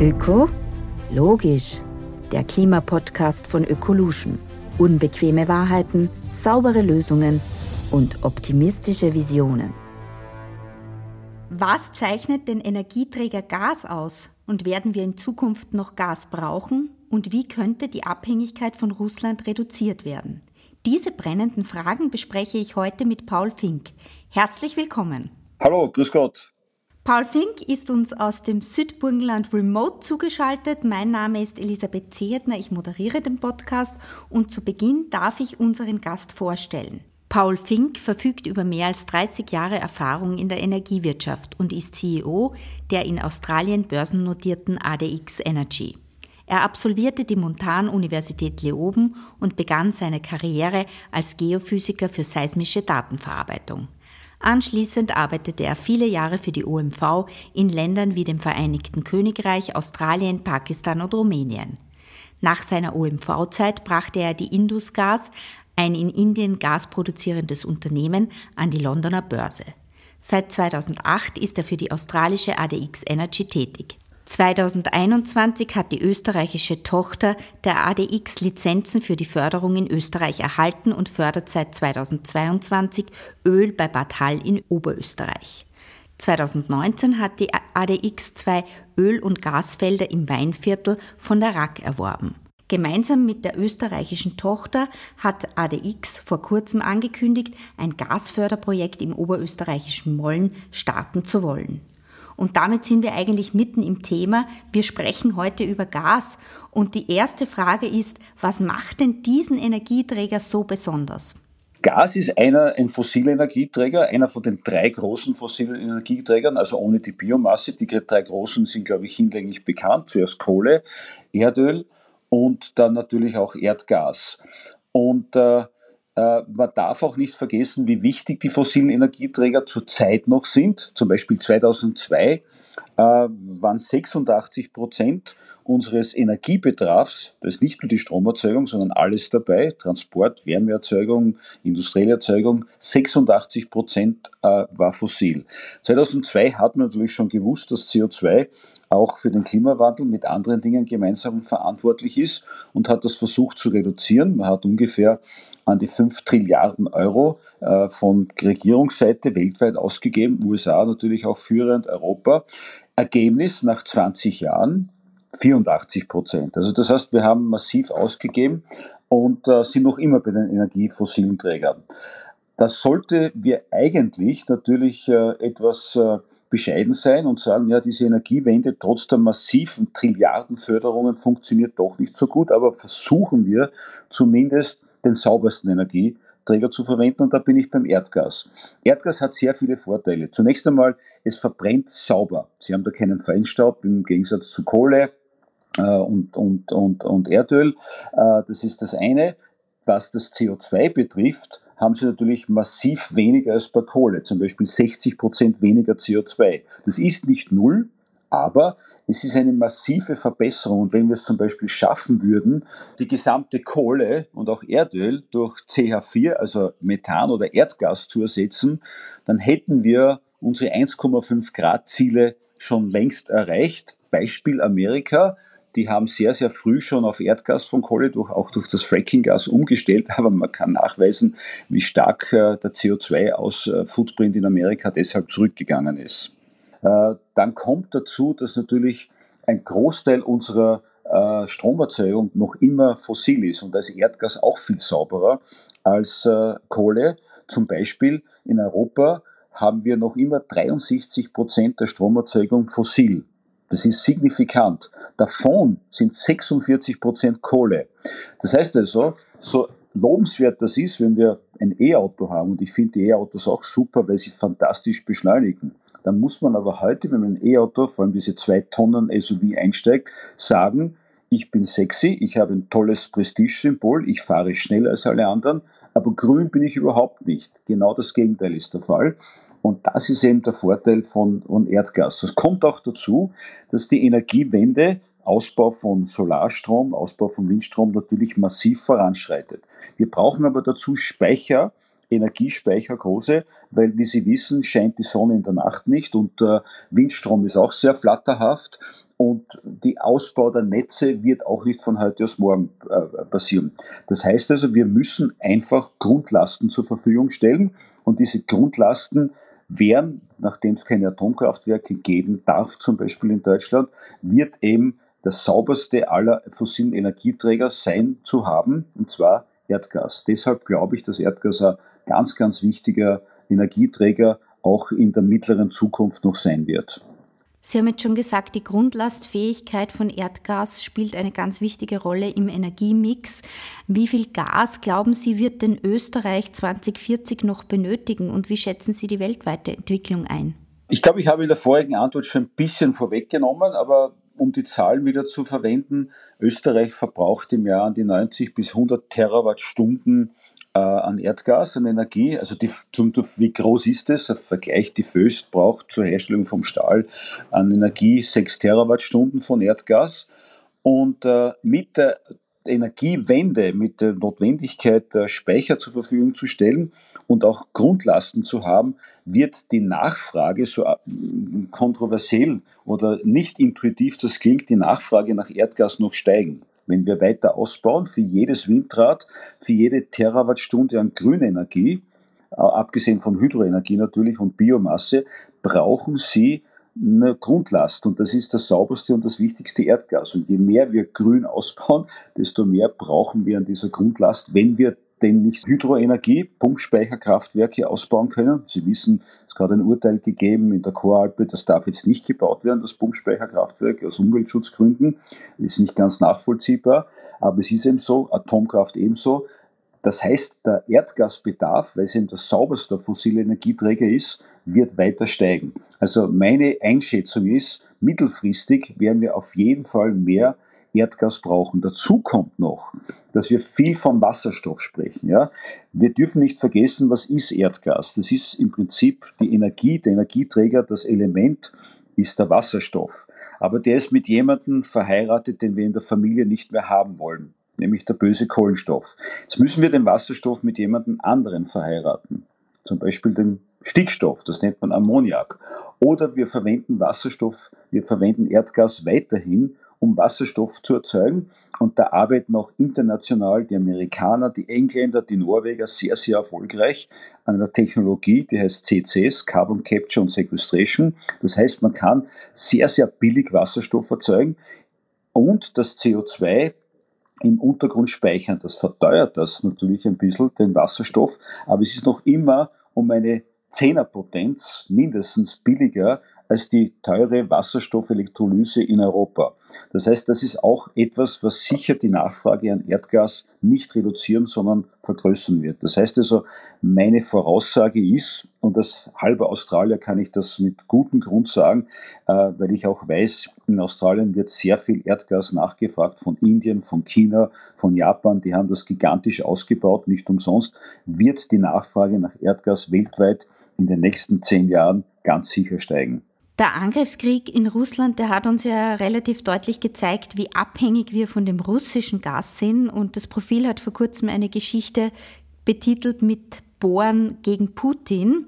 Öko? Logisch. Der Klimapodcast von Ökolution. Unbequeme Wahrheiten, saubere Lösungen und optimistische Visionen. Was zeichnet den Energieträger Gas aus? Und werden wir in Zukunft noch Gas brauchen? Und wie könnte die Abhängigkeit von Russland reduziert werden? Diese brennenden Fragen bespreche ich heute mit Paul Fink. Herzlich willkommen. Hallo, grüß Gott. Paul Fink ist uns aus dem Südburgenland remote zugeschaltet. Mein Name ist Elisabeth Zehetner, ich moderiere den Podcast und zu Beginn darf ich unseren Gast vorstellen. Paul Fink verfügt über mehr als 30 Jahre Erfahrung in der Energiewirtschaft und ist CEO der in Australien börsennotierten ADX Energy. Er absolvierte die Montan-Universität Leoben und begann seine Karriere als Geophysiker für seismische Datenverarbeitung. Anschließend arbeitete er viele Jahre für die OMV in Ländern wie dem Vereinigten Königreich, Australien, Pakistan und Rumänien. Nach seiner OMV-Zeit brachte er die Indusgas, ein in Indien gasproduzierendes Unternehmen, an die Londoner Börse. Seit 2008 ist er für die australische ADX Energy tätig. 2021 hat die österreichische Tochter der ADX Lizenzen für die Förderung in Österreich erhalten und fördert seit 2022 Öl bei Bad Hall in Oberösterreich. 2019 hat die ADX zwei Öl- und Gasfelder im Weinviertel von der RAK erworben. Gemeinsam mit der österreichischen Tochter hat ADX vor kurzem angekündigt, ein Gasförderprojekt im oberösterreichischen Molln starten zu wollen. Und damit sind wir eigentlich mitten im Thema. Wir sprechen heute über Gas. Und die erste Frage ist, was macht denn diesen Energieträger so besonders? Gas ist einer, ein fossiler Energieträger, einer von den drei großen fossilen Energieträgern, also ohne die Biomasse. Die drei großen sind, glaube ich, hinlänglich bekannt. Zuerst Kohle, Erdöl und dann natürlich auch Erdgas. Und äh, man darf auch nicht vergessen, wie wichtig die fossilen Energieträger zurzeit noch sind. Zum Beispiel 2002 äh, waren 86 Prozent unseres Energiebedarfs, das ist nicht nur die Stromerzeugung, sondern alles dabei, Transport, Wärmeerzeugung, industrielle Erzeugung, 86 Prozent äh, war fossil. 2002 hat man natürlich schon gewusst, dass CO2 auch für den Klimawandel mit anderen Dingen gemeinsam verantwortlich ist und hat das versucht zu reduzieren. Man hat ungefähr an die 5 Trilliarden Euro äh, von Regierungsseite weltweit ausgegeben, USA natürlich auch führend, Europa. Ergebnis nach 20 Jahren 84 Prozent. Also das heißt, wir haben massiv ausgegeben und äh, sind noch immer bei den energiefossilen Trägern. Das sollte wir eigentlich natürlich äh, etwas äh, bescheiden sein und sagen, ja, diese Energiewende trotz der massiven Trilliardenförderungen funktioniert doch nicht so gut, aber versuchen wir zumindest den saubersten Energieträger zu verwenden und da bin ich beim Erdgas. Erdgas hat sehr viele Vorteile. Zunächst einmal, es verbrennt sauber. Sie haben da keinen Feinstaub im Gegensatz zu Kohle äh, und, und, und, und Erdöl. Äh, das ist das eine. Was das CO2 betrifft, haben sie natürlich massiv weniger als bei Kohle, zum Beispiel 60 Prozent weniger CO2. Das ist nicht null, aber es ist eine massive Verbesserung. Und wenn wir es zum Beispiel schaffen würden, die gesamte Kohle und auch Erdöl durch CH4, also Methan oder Erdgas zu ersetzen, dann hätten wir unsere 1,5 Grad Ziele schon längst erreicht. Beispiel Amerika die haben sehr, sehr früh schon auf Erdgas von Kohle, durch, auch durch das Frackinggas umgestellt, aber man kann nachweisen, wie stark äh, der CO2-Aus-Footprint in Amerika deshalb zurückgegangen ist. Äh, dann kommt dazu, dass natürlich ein Großteil unserer äh, Stromerzeugung noch immer fossil ist und ist Erdgas auch viel sauberer als Kohle. Zum Beispiel in Europa haben wir noch immer 63 Prozent der Stromerzeugung fossil. Das ist signifikant. Davon sind 46 Prozent Kohle. Das heißt also, so lobenswert das ist, wenn wir ein E-Auto haben, und ich finde die E-Autos auch super, weil sie fantastisch beschleunigen, dann muss man aber heute, wenn man ein E-Auto, vor allem diese zwei Tonnen SUV einsteigt, sagen, ich bin sexy, ich habe ein tolles Prestige-Symbol, ich fahre schneller als alle anderen, aber grün bin ich überhaupt nicht. Genau das Gegenteil ist der Fall. Und das ist eben der Vorteil von, von Erdgas. Es kommt auch dazu, dass die Energiewende Ausbau von Solarstrom, Ausbau von Windstrom natürlich massiv voranschreitet. Wir brauchen aber dazu Speicher Energiespeicher große, weil wie Sie wissen, scheint die Sonne in der Nacht nicht und äh, Windstrom ist auch sehr flatterhaft und die Ausbau der Netze wird auch nicht von heute aus morgen äh, passieren. Das heißt also, wir müssen einfach Grundlasten zur Verfügung stellen und diese Grundlasten wären, nachdem es keine Atomkraftwerke geben darf, zum Beispiel in Deutschland, wird eben das sauberste aller fossilen Energieträger sein zu haben, und zwar Erdgas. Deshalb glaube ich, dass Erdgas ein ganz, ganz wichtiger Energieträger auch in der mittleren Zukunft noch sein wird. Sie haben jetzt schon gesagt, die Grundlastfähigkeit von Erdgas spielt eine ganz wichtige Rolle im Energiemix. Wie viel Gas, glauben Sie, wird denn Österreich 2040 noch benötigen und wie schätzen Sie die weltweite Entwicklung ein? Ich glaube, ich habe in der vorigen Antwort schon ein bisschen vorweggenommen, aber um die Zahlen wieder zu verwenden, Österreich verbraucht im Jahr an die 90 bis 100 Terawattstunden äh, an Erdgas, an Energie. Also die, zum, wie groß ist das? Vergleich, die Föst braucht zur Herstellung vom Stahl an Energie 6 Terawattstunden von Erdgas. Und äh, mit der Energiewende, mit der Notwendigkeit, äh, Speicher zur Verfügung zu stellen und auch Grundlasten zu haben, wird die Nachfrage, so äh, kontroversiell oder nicht intuitiv das klingt, die Nachfrage nach Erdgas noch steigen. Wenn wir weiter ausbauen, für jedes Windrad, für jede Terawattstunde an Grünenergie, äh, abgesehen von Hydroenergie natürlich und Biomasse, brauchen Sie eine Grundlast und das ist das sauberste und das wichtigste Erdgas. Und je mehr wir grün ausbauen, desto mehr brauchen wir an dieser Grundlast, wenn wir denn nicht Hydroenergie, Pumpspeicherkraftwerke ausbauen können. Sie wissen, es hat gerade ein Urteil gegeben in der Choralpe, das darf jetzt nicht gebaut werden, das Pumpspeicherkraftwerk aus Umweltschutzgründen. Das ist nicht ganz nachvollziehbar, aber es ist eben so, Atomkraft ebenso. Das heißt, der Erdgasbedarf, weil es eben das sauberste fossile Energieträger ist, wird weiter steigen. Also meine Einschätzung ist, mittelfristig werden wir auf jeden Fall mehr Erdgas brauchen. Dazu kommt noch, dass wir viel vom Wasserstoff sprechen. Ja? Wir dürfen nicht vergessen, was ist Erdgas? Das ist im Prinzip die Energie, der Energieträger, das Element ist der Wasserstoff. Aber der ist mit jemandem verheiratet, den wir in der Familie nicht mehr haben wollen, nämlich der böse Kohlenstoff. Jetzt müssen wir den Wasserstoff mit jemandem anderen verheiraten, zum Beispiel dem Stickstoff, das nennt man Ammoniak. Oder wir verwenden Wasserstoff, wir verwenden Erdgas weiterhin, um Wasserstoff zu erzeugen. Und da arbeiten auch international die Amerikaner, die Engländer, die Norweger sehr, sehr erfolgreich an einer Technologie, die heißt CCS, Carbon Capture and Sequestration. Das heißt, man kann sehr, sehr billig Wasserstoff erzeugen und das CO2 im Untergrund speichern. Das verteuert das natürlich ein bisschen, den Wasserstoff, aber es ist noch immer um eine Zehnerpotenz mindestens billiger als die teure Wasserstoffelektrolyse in Europa. Das heißt, das ist auch etwas, was sicher die Nachfrage an Erdgas nicht reduzieren, sondern vergrößern wird. Das heißt also, meine Voraussage ist, und als halber Australier kann ich das mit gutem Grund sagen, äh, weil ich auch weiß, in Australien wird sehr viel Erdgas nachgefragt von Indien, von China, von Japan. Die haben das gigantisch ausgebaut, nicht umsonst wird die Nachfrage nach Erdgas weltweit in den nächsten zehn Jahren ganz sicher steigen. Der Angriffskrieg in Russland, der hat uns ja relativ deutlich gezeigt, wie abhängig wir von dem russischen Gas sind. Und das Profil hat vor kurzem eine Geschichte betitelt mit Bohren gegen Putin.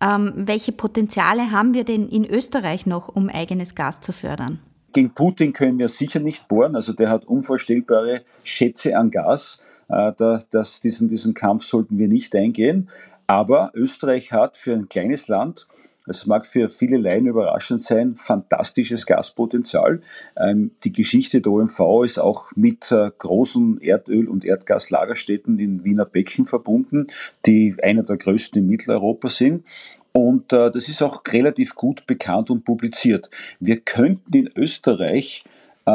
Ähm, welche Potenziale haben wir denn in Österreich noch, um eigenes Gas zu fördern? Gegen Putin können wir sicher nicht bohren. Also der hat unvorstellbare Schätze an Gas. Äh, das, diesen, diesen Kampf sollten wir nicht eingehen. Aber Österreich hat für ein kleines Land es mag für viele Laien überraschend sein, fantastisches Gaspotenzial. Ähm, die Geschichte der OMV ist auch mit äh, großen Erdöl- und Erdgaslagerstätten in Wiener Becken verbunden, die einer der größten in Mitteleuropa sind. Und äh, das ist auch relativ gut bekannt und publiziert. Wir könnten in Österreich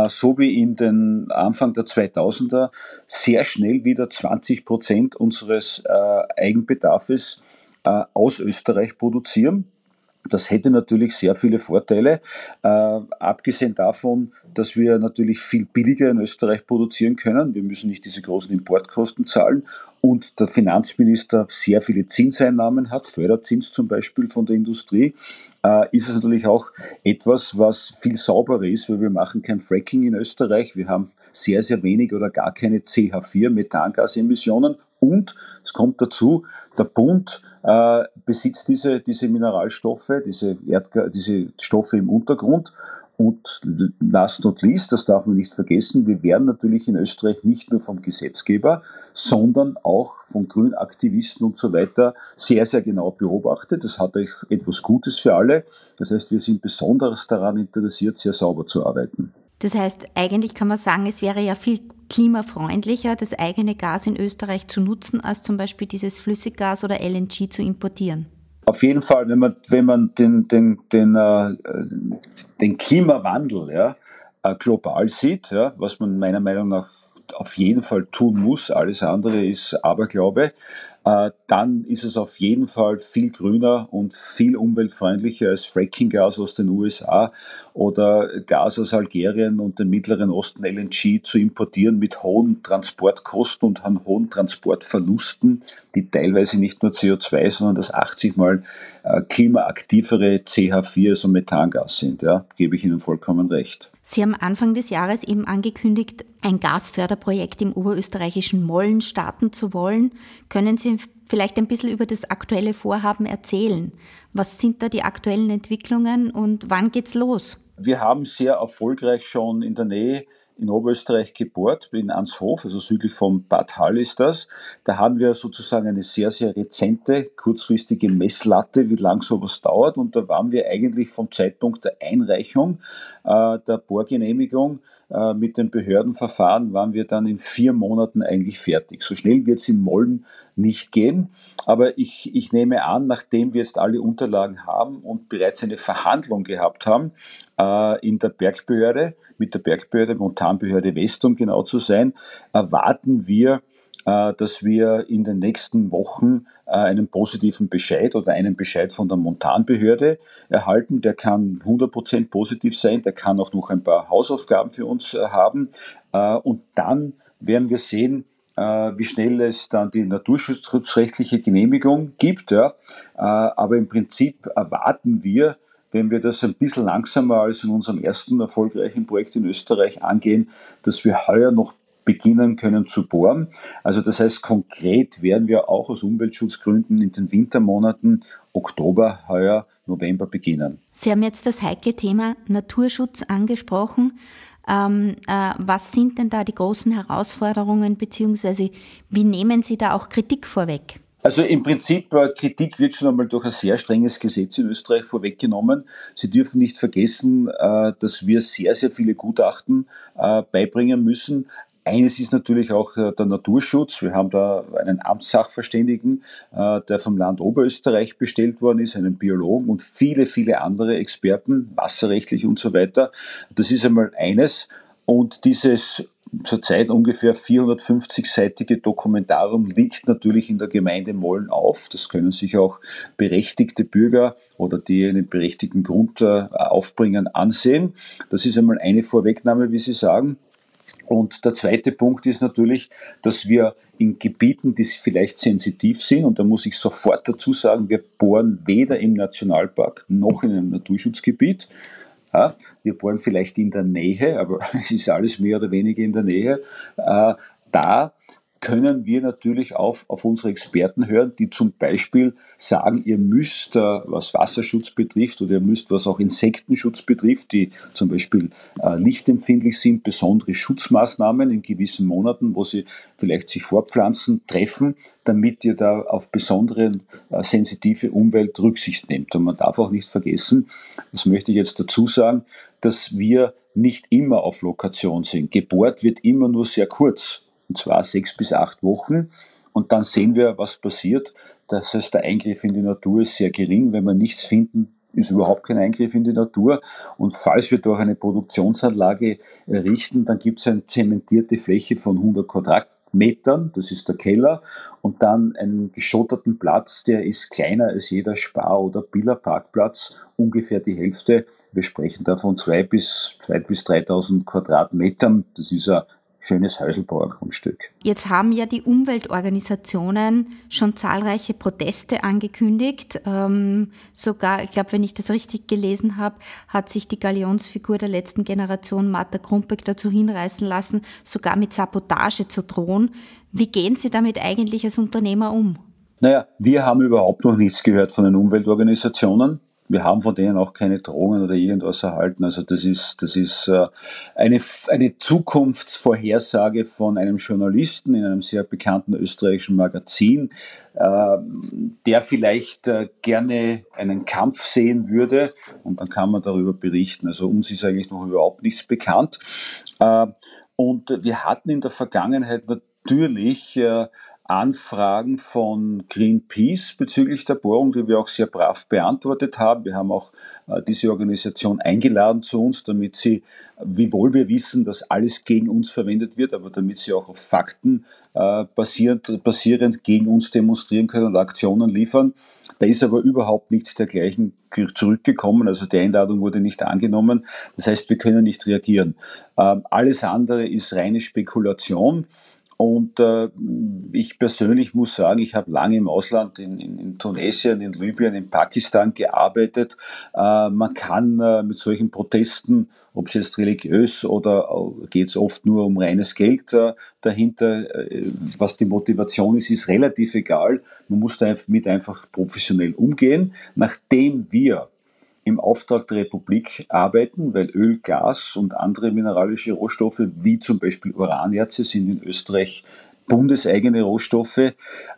so wie in den Anfang der 2000er sehr schnell wieder 20 Prozent unseres Eigenbedarfes aus Österreich produzieren. Das hätte natürlich sehr viele Vorteile, äh, abgesehen davon, dass wir natürlich viel billiger in Österreich produzieren können. Wir müssen nicht diese großen Importkosten zahlen und der Finanzminister sehr viele Zinseinnahmen hat, Förderzins zum Beispiel von der Industrie, äh, ist es natürlich auch etwas, was viel sauberer ist, weil wir machen kein Fracking in Österreich. Wir haben sehr, sehr wenig oder gar keine CH4 Methangasemissionen Und es kommt dazu, der Bund äh, besitzt diese, diese Mineralstoffe, diese, Erdga diese Stoffe im Untergrund. Und last not least, das darf man nicht vergessen, wir werden natürlich in Österreich nicht nur vom Gesetzgeber, sondern auch von Grünaktivisten und so weiter sehr, sehr genau beobachtet. Das hat euch etwas Gutes für alle. Das heißt, wir sind besonders daran interessiert, sehr sauber zu arbeiten. Das heißt, eigentlich kann man sagen, es wäre ja viel klimafreundlicher, das eigene Gas in Österreich zu nutzen, als zum Beispiel dieses Flüssiggas oder LNG zu importieren. Auf jeden Fall, wenn man, wenn man den, den, den, äh, den Klimawandel ja, äh, global sieht, ja, was man meiner Meinung nach auf jeden Fall tun muss, alles andere ist Aberglaube, äh, dann ist es auf jeden Fall viel grüner und viel umweltfreundlicher als Frackinggas aus den USA oder Gas aus Algerien und dem Mittleren Osten LNG zu importieren mit hohen Transportkosten und hohen Transportverlusten, die teilweise nicht nur CO2, sondern das 80 mal äh, klimaaktivere CH4, also Methangas sind. Ja, gebe ich Ihnen vollkommen recht. Sie haben Anfang des Jahres eben angekündigt, ein Gasförderprojekt im oberösterreichischen Mollen starten zu wollen. Können Sie vielleicht ein bisschen über das aktuelle Vorhaben erzählen? Was sind da die aktuellen Entwicklungen und wann geht's los? Wir haben sehr erfolgreich schon in der Nähe in Oberösterreich gebohrt, in Anshof, also südlich von Bad Hall ist das. Da haben wir sozusagen eine sehr, sehr rezente, kurzfristige Messlatte, wie lang sowas dauert. Und da waren wir eigentlich vom Zeitpunkt der Einreichung äh, der Bohrgenehmigung äh, mit dem Behördenverfahren, waren wir dann in vier Monaten eigentlich fertig. So schnell wird es in Mollen nicht gehen. Aber ich, ich nehme an, nachdem wir jetzt alle Unterlagen haben und bereits eine Verhandlung gehabt haben, äh, in der Bergbehörde, mit der Bergbehörde, Montanbehörde West, um genau zu sein, erwarten wir, dass wir in den nächsten Wochen äh, einen positiven Bescheid oder einen Bescheid von der Montanbehörde erhalten. Der kann 100% positiv sein, der kann auch noch ein paar Hausaufgaben für uns haben. Und dann werden wir sehen, wie schnell es dann die naturschutzrechtliche Genehmigung gibt. Aber im Prinzip erwarten wir, wenn wir das ein bisschen langsamer als in unserem ersten erfolgreichen Projekt in Österreich angehen, dass wir heuer noch beginnen können zu bohren. Also das heißt, konkret werden wir auch aus Umweltschutzgründen in den Wintermonaten Oktober, heuer, November beginnen. Sie haben jetzt das heikle Thema Naturschutz angesprochen. Ähm, äh, was sind denn da die großen Herausforderungen, beziehungsweise wie nehmen Sie da auch Kritik vorweg? Also im Prinzip, äh, Kritik wird schon einmal durch ein sehr strenges Gesetz in Österreich vorweggenommen. Sie dürfen nicht vergessen, äh, dass wir sehr, sehr viele Gutachten äh, beibringen müssen. Eines ist natürlich auch der Naturschutz. Wir haben da einen Amtssachverständigen, der vom Land Oberösterreich bestellt worden ist, einen Biologen und viele, viele andere Experten, wasserrechtlich und so weiter. Das ist einmal eines. Und dieses zurzeit ungefähr 450-seitige Dokumentarium liegt natürlich in der Gemeinde Mollen auf. Das können sich auch berechtigte Bürger oder die einen berechtigten Grund äh, aufbringen ansehen. Das ist einmal eine Vorwegnahme, wie Sie sagen. Und der zweite Punkt ist natürlich, dass wir in Gebieten, die vielleicht sensitiv sind, und da muss ich sofort dazu sagen, wir bohren weder im Nationalpark noch in einem Naturschutzgebiet. Ja, wir bohren vielleicht in der Nähe, aber es ist alles mehr oder weniger in der Nähe. Äh, da können wir natürlich auch auf unsere Experten hören, die zum Beispiel sagen, ihr müsst, äh, was Wasserschutz betrifft oder ihr müsst, was auch Insektenschutz betrifft, die zum Beispiel äh, lichtempfindlich sind, besondere Schutzmaßnahmen in gewissen Monaten, wo sie vielleicht sich fortpflanzen, treffen, damit ihr da auf besondere äh, sensitive Umwelt Rücksicht nehmt. Und man darf auch nicht vergessen, das möchte ich jetzt dazu sagen, dass wir nicht immer auf Lokation sind. Gebohrt wird immer nur sehr kurz und zwar sechs bis acht Wochen. Und dann sehen wir, was passiert. Das heißt, der Eingriff in die Natur ist sehr gering. Wenn wir nichts finden, ist überhaupt kein Eingriff in die Natur. Und falls wir durch eine Produktionsanlage errichten, dann gibt es eine zementierte Fläche von 100 Quadratmetern, das ist der Keller, und dann einen geschotterten Platz, der ist kleiner als jeder Spar- oder Billerparkplatz, ungefähr die Hälfte. Wir sprechen da von zwei bis, zwei bis 3.000 Quadratmetern. Das ist ein schönes Häuselbauergrundstück. Jetzt haben ja die Umweltorganisationen schon zahlreiche Proteste angekündigt. Ähm, sogar, ich glaube, wenn ich das richtig gelesen habe, hat sich die Galionsfigur der letzten Generation Martha Krumpeck dazu hinreißen lassen, sogar mit Sabotage zu drohen. Wie gehen Sie damit eigentlich als Unternehmer um? Naja, wir haben überhaupt noch nichts gehört von den Umweltorganisationen wir haben von denen auch keine Drohungen oder irgendwas erhalten. Also das ist, das ist äh, eine, eine Zukunftsvorhersage von einem Journalisten in einem sehr bekannten österreichischen Magazin, äh, der vielleicht äh, gerne einen Kampf sehen würde und dann kann man darüber berichten. Also uns ist eigentlich noch überhaupt nichts bekannt. Und wir hatten in der Vergangenheit natürlich Anfragen von Greenpeace bezüglich der Bohrung, die wir auch sehr brav beantwortet haben. Wir haben auch äh, diese Organisation eingeladen zu uns, damit sie, wiewohl wir wissen, dass alles gegen uns verwendet wird, aber damit sie auch auf Fakten äh, basierend, basierend gegen uns demonstrieren können und Aktionen liefern. Da ist aber überhaupt nichts dergleichen zurückgekommen, also die Einladung wurde nicht angenommen. Das heißt, wir können nicht reagieren. Ähm, alles andere ist reine Spekulation. Und äh, ich persönlich muss sagen, ich habe lange im Ausland, in, in, in, Tunesien, in Libyen, in Pakistan gearbeitet. Äh, man kann äh, mit solchen Protesten, ob es jetzt religiös oder geht es oft nur um reines Geld äh, dahinter, äh, was die Motivation ist, ist relativ egal. Man muss damit einfach professionell umgehen. Nachdem wir im Auftrag der Republik arbeiten, weil Öl, Gas und andere mineralische Rohstoffe, wie zum Beispiel Uranerze, sind in Österreich bundeseigene Rohstoffe,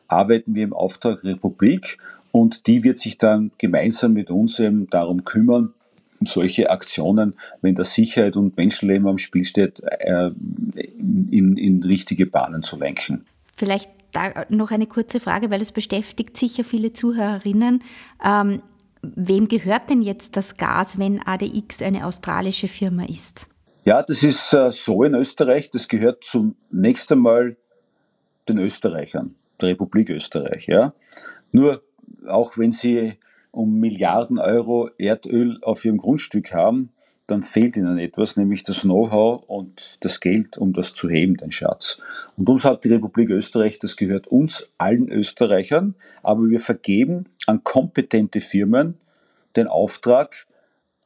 arbeiten wir im Auftrag der Republik und die wird sich dann gemeinsam mit uns eben darum kümmern, solche Aktionen, wenn da Sicherheit und Menschenleben am Spiel steht, äh, in, in richtige Bahnen zu lenken. Vielleicht da noch eine kurze Frage, weil es beschäftigt sicher viele Zuhörerinnen. Ähm, Wem gehört denn jetzt das Gas, wenn ADX eine australische Firma ist? Ja, das ist äh, so in Österreich. Das gehört zunächst einmal den Österreichern, der Republik Österreich. Ja. Nur auch wenn sie um Milliarden Euro Erdöl auf ihrem Grundstück haben, dann fehlt ihnen etwas, nämlich das Know-how und das Geld, um das zu heben, den Schatz. Und uns hat die Republik Österreich, das gehört uns, allen Österreichern, aber wir vergeben an kompetente Firmen den Auftrag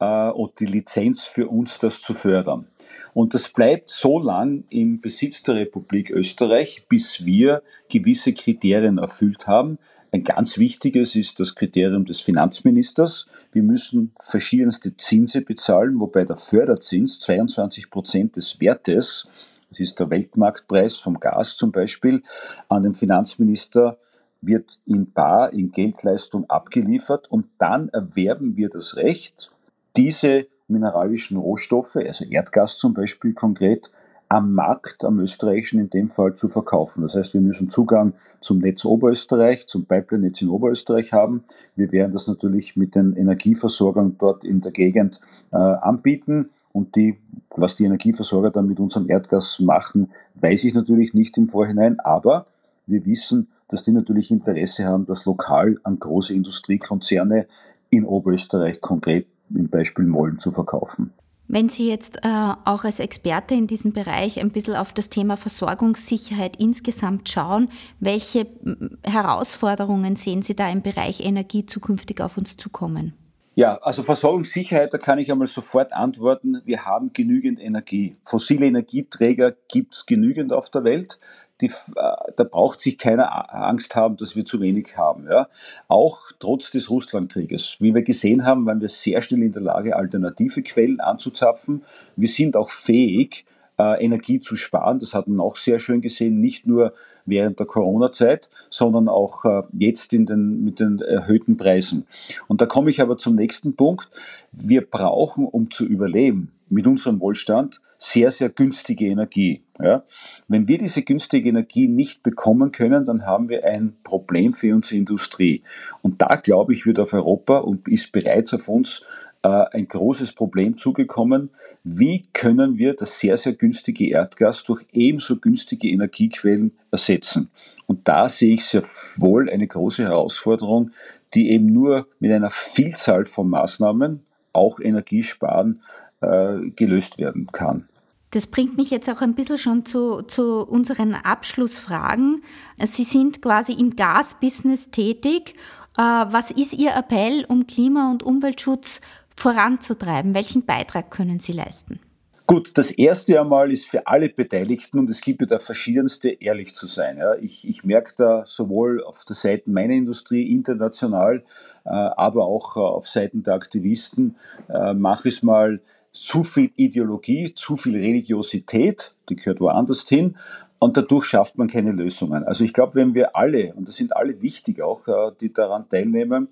und die Lizenz für uns, das zu fördern. Und das bleibt so lang im Besitz der Republik Österreich, bis wir gewisse Kriterien erfüllt haben, ein ganz wichtiges ist das Kriterium des Finanzministers. Wir müssen verschiedenste Zinse bezahlen, wobei der Förderzins 22 Prozent des Wertes, das ist der Weltmarktpreis vom Gas zum Beispiel, an den Finanzminister wird in Bar, in Geldleistung abgeliefert und dann erwerben wir das Recht, diese mineralischen Rohstoffe, also Erdgas zum Beispiel konkret, am Markt, am österreichischen in dem Fall, zu verkaufen. Das heißt, wir müssen Zugang zum Netz Oberösterreich, zum Pipeline-Netz in Oberösterreich haben. Wir werden das natürlich mit den Energieversorgern dort in der Gegend äh, anbieten. Und die, was die Energieversorger dann mit unserem Erdgas machen, weiß ich natürlich nicht im Vorhinein. Aber wir wissen, dass die natürlich Interesse haben, das lokal an große Industriekonzerne in Oberösterreich konkret im Beispiel Mollen zu verkaufen. Wenn Sie jetzt äh, auch als Experte in diesem Bereich ein bisschen auf das Thema Versorgungssicherheit insgesamt schauen, welche Herausforderungen sehen Sie da im Bereich Energie zukünftig auf uns zukommen? Ja, also Versorgungssicherheit, da kann ich einmal sofort antworten, wir haben genügend Energie. Fossile Energieträger gibt es genügend auf der Welt. Die, äh, da braucht sich keiner Angst haben, dass wir zu wenig haben. Ja. Auch trotz des Russlandkrieges. Wie wir gesehen haben, waren wir sehr schnell in der Lage, alternative Quellen anzuzapfen. Wir sind auch fähig, äh, Energie zu sparen. Das hat man auch sehr schön gesehen, nicht nur während der Corona-Zeit, sondern auch äh, jetzt in den, mit den erhöhten Preisen. Und da komme ich aber zum nächsten Punkt. Wir brauchen, um zu überleben, mit unserem Wohlstand sehr, sehr günstige Energie. Ja? Wenn wir diese günstige Energie nicht bekommen können, dann haben wir ein Problem für unsere Industrie. Und da, glaube ich, wird auf Europa und ist bereits auf uns äh, ein großes Problem zugekommen. Wie können wir das sehr, sehr günstige Erdgas durch ebenso günstige Energiequellen ersetzen? Und da sehe ich sehr wohl eine große Herausforderung, die eben nur mit einer Vielzahl von Maßnahmen, auch Energiesparen, äh, gelöst werden kann. Das bringt mich jetzt auch ein bisschen schon zu, zu unseren Abschlussfragen. Sie sind quasi im Gasbusiness tätig. Äh, was ist Ihr Appell, um Klima- und Umweltschutz voranzutreiben? Welchen Beitrag können Sie leisten? Gut, das erste einmal ist für alle Beteiligten und es gibt ja da verschiedenste, ehrlich zu sein. Ja. Ich, ich merke da sowohl auf der Seite meiner Industrie international, äh, aber auch äh, auf Seiten der Aktivisten, äh, mache ich mal zu viel Ideologie, zu viel Religiosität, die gehört woanders hin und dadurch schafft man keine Lösungen. Also ich glaube, wenn wir alle, und das sind alle wichtig auch, äh, die daran teilnehmen,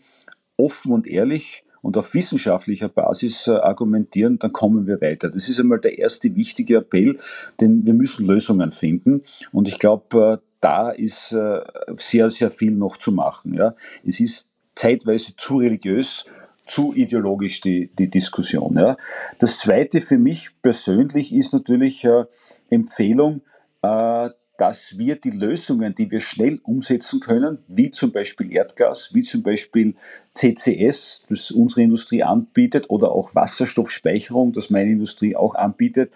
offen und ehrlich und auf wissenschaftlicher Basis äh, argumentieren, dann kommen wir weiter. Das ist einmal der erste wichtige Appell, denn wir müssen Lösungen finden. Und ich glaube, äh, da ist sehr, sehr viel noch zu machen. Es ist zeitweise zu religiös, zu ideologisch die, die Diskussion. Ja. Das Zweite für mich persönlich ist natürlich äh, Empfehlung, äh, dass wir die Lösungen, die wir schnell umsetzen können, wie zum Beispiel Erdgas, wie zum Beispiel CCS, das unsere Industrie anbietet, oder auch Wasserstoffspeicherung, das meine Industrie auch anbietet,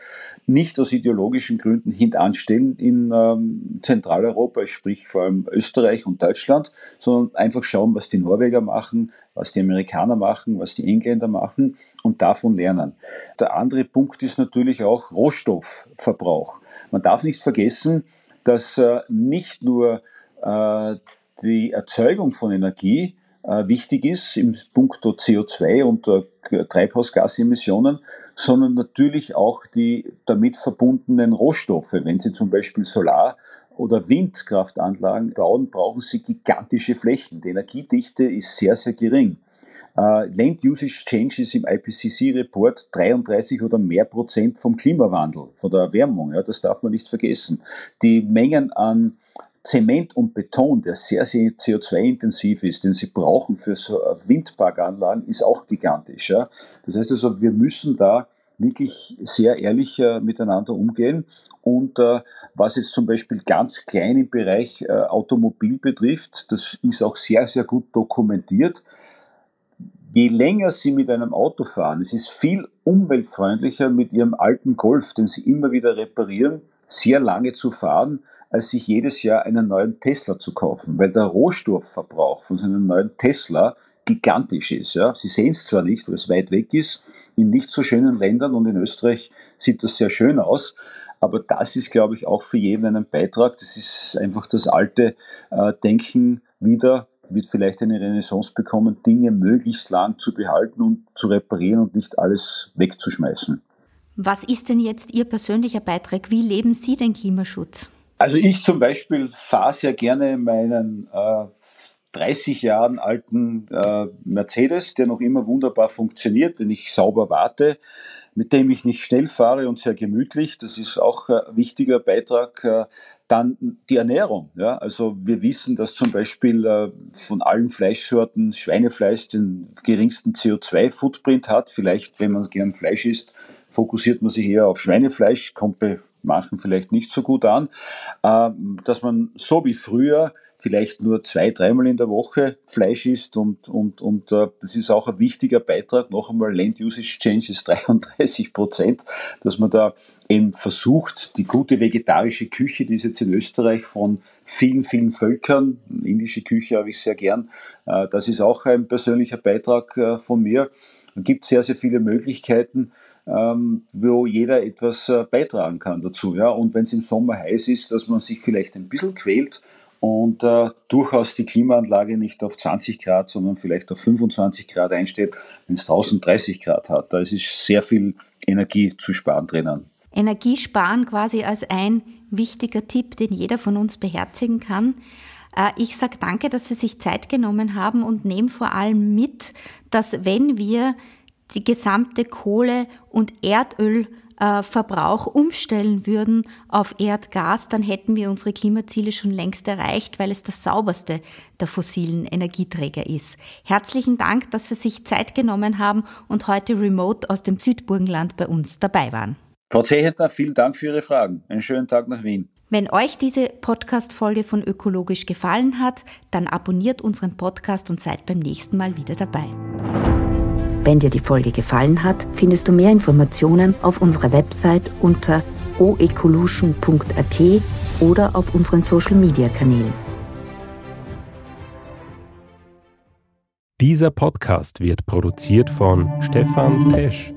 nicht aus ideologischen Gründen hintanstellen in ähm, Zentraleuropa, sprich vor allem Österreich und Deutschland, sondern einfach schauen, was die Norweger machen, was die Amerikaner machen, was die Engländer machen und davon lernen. Der andere Punkt ist natürlich auch Rohstoffverbrauch. Man darf nicht vergessen, dass äh, nicht nur äh, die Erzeugung von Energie äh, wichtig ist im Punkto CO2 und Treibhausgasemissionen, sondern natürlich auch die damit verbundenen Rohstoffe. Wenn Sie zum Beispiel Solar- oder Windkraftanlagen bauen, brauchen Sie gigantische Flächen. Die Energiedichte ist sehr, sehr gering. Uh, Land Usage Changes im IPCC-Report 33 oder mehr Prozent vom Klimawandel, von der Erwärmung. Ja, das darf man nicht vergessen. Die Mengen an Zement und Beton, der sehr, sehr CO2-intensiv ist, den sie brauchen für so Windparkanlagen, ist auch gigantisch. Ja. Das heißt also, wir müssen da wirklich sehr ehrlich äh, miteinander umgehen. Und äh, was jetzt zum Beispiel ganz klein im Bereich äh, Automobil betrifft, das ist auch sehr, sehr gut dokumentiert je länger Sie mit einem Auto fahren, es ist viel umweltfreundlicher mit Ihrem alten Golf, den Sie immer wieder reparieren, sehr lange zu fahren, als sich jedes Jahr einen neuen Tesla zu kaufen, weil der Rohstoffverbrauch von so einem neuen Tesla gigantisch ist. Ja. Sie sehen es zwar nicht, weil es weit weg ist, in nicht so schönen Ländern und in Österreich sieht das sehr schön aus, aber das ist, glaube ich, auch für jeden ein Beitrag. Das ist einfach das alte äh, Denken wieder wird vielleicht eine Renaissance bekommen, Dinge möglichst lang zu behalten und zu reparieren und nicht alles wegzuschmeißen. Was ist denn jetzt Ihr persönlicher Beitrag? Wie leben Sie den Klimaschutz? Also ich zum Beispiel fahre sehr gerne meinen äh, 30 Jahren alten äh, Mercedes, der noch immer wunderbar funktioniert, den ich sauber warte, mit dem ich nicht schnell fahre und sehr gemütlich. Das ist auch ein wichtiger Beitrag. Äh, dann die Ernährung. Ja? Also wir wissen, dass zum Beispiel äh, von allen Fleischsorten Schweinefleisch den geringsten CO2-Footprint hat. Vielleicht, wenn man gern Fleisch isst, fokussiert man sich eher auf Schweinefleisch, kommt bei manchen vielleicht nicht so gut an. Äh, dass man so wie früher vielleicht nur zwei, dreimal in der Woche Fleisch isst und, und, und äh, das ist auch ein wichtiger Beitrag. Noch einmal Land Usage Change ist 33 Prozent, dass man da eben versucht, die gute vegetarische Küche, die ist jetzt in Österreich von vielen, vielen Völkern, indische Küche habe ich sehr gern, äh, das ist auch ein persönlicher Beitrag äh, von mir. Es gibt sehr, sehr viele Möglichkeiten, ähm, wo jeder etwas äh, beitragen kann dazu. Ja? Und wenn es im Sommer heiß ist, dass man sich vielleicht ein bisschen quält und äh, durchaus die Klimaanlage nicht auf 20 Grad, sondern vielleicht auf 25 Grad einstellt, wenn es 1030 Grad hat. Da ist sehr viel Energie zu sparen drinnen. Energie sparen quasi als ein wichtiger Tipp, den jeder von uns beherzigen kann. Äh, ich sage danke, dass Sie sich Zeit genommen haben und nehme vor allem mit, dass wenn wir die gesamte Kohle- und Erdöl äh, Verbrauch umstellen würden auf Erdgas, dann hätten wir unsere Klimaziele schon längst erreicht, weil es das sauberste der fossilen Energieträger ist. Herzlichen Dank, dass Sie sich Zeit genommen haben und heute remote aus dem Südburgenland bei uns dabei waren. Frau Zehentner, vielen Dank für Ihre Fragen. Einen schönen Tag nach Wien. Wenn euch diese Podcast-Folge von Ökologisch gefallen hat, dann abonniert unseren Podcast und seid beim nächsten Mal wieder dabei. Wenn dir die Folge gefallen hat, findest du mehr Informationen auf unserer Website unter oecolution.at oder auf unseren Social Media Kanälen. Dieser Podcast wird produziert von Stefan Tesch.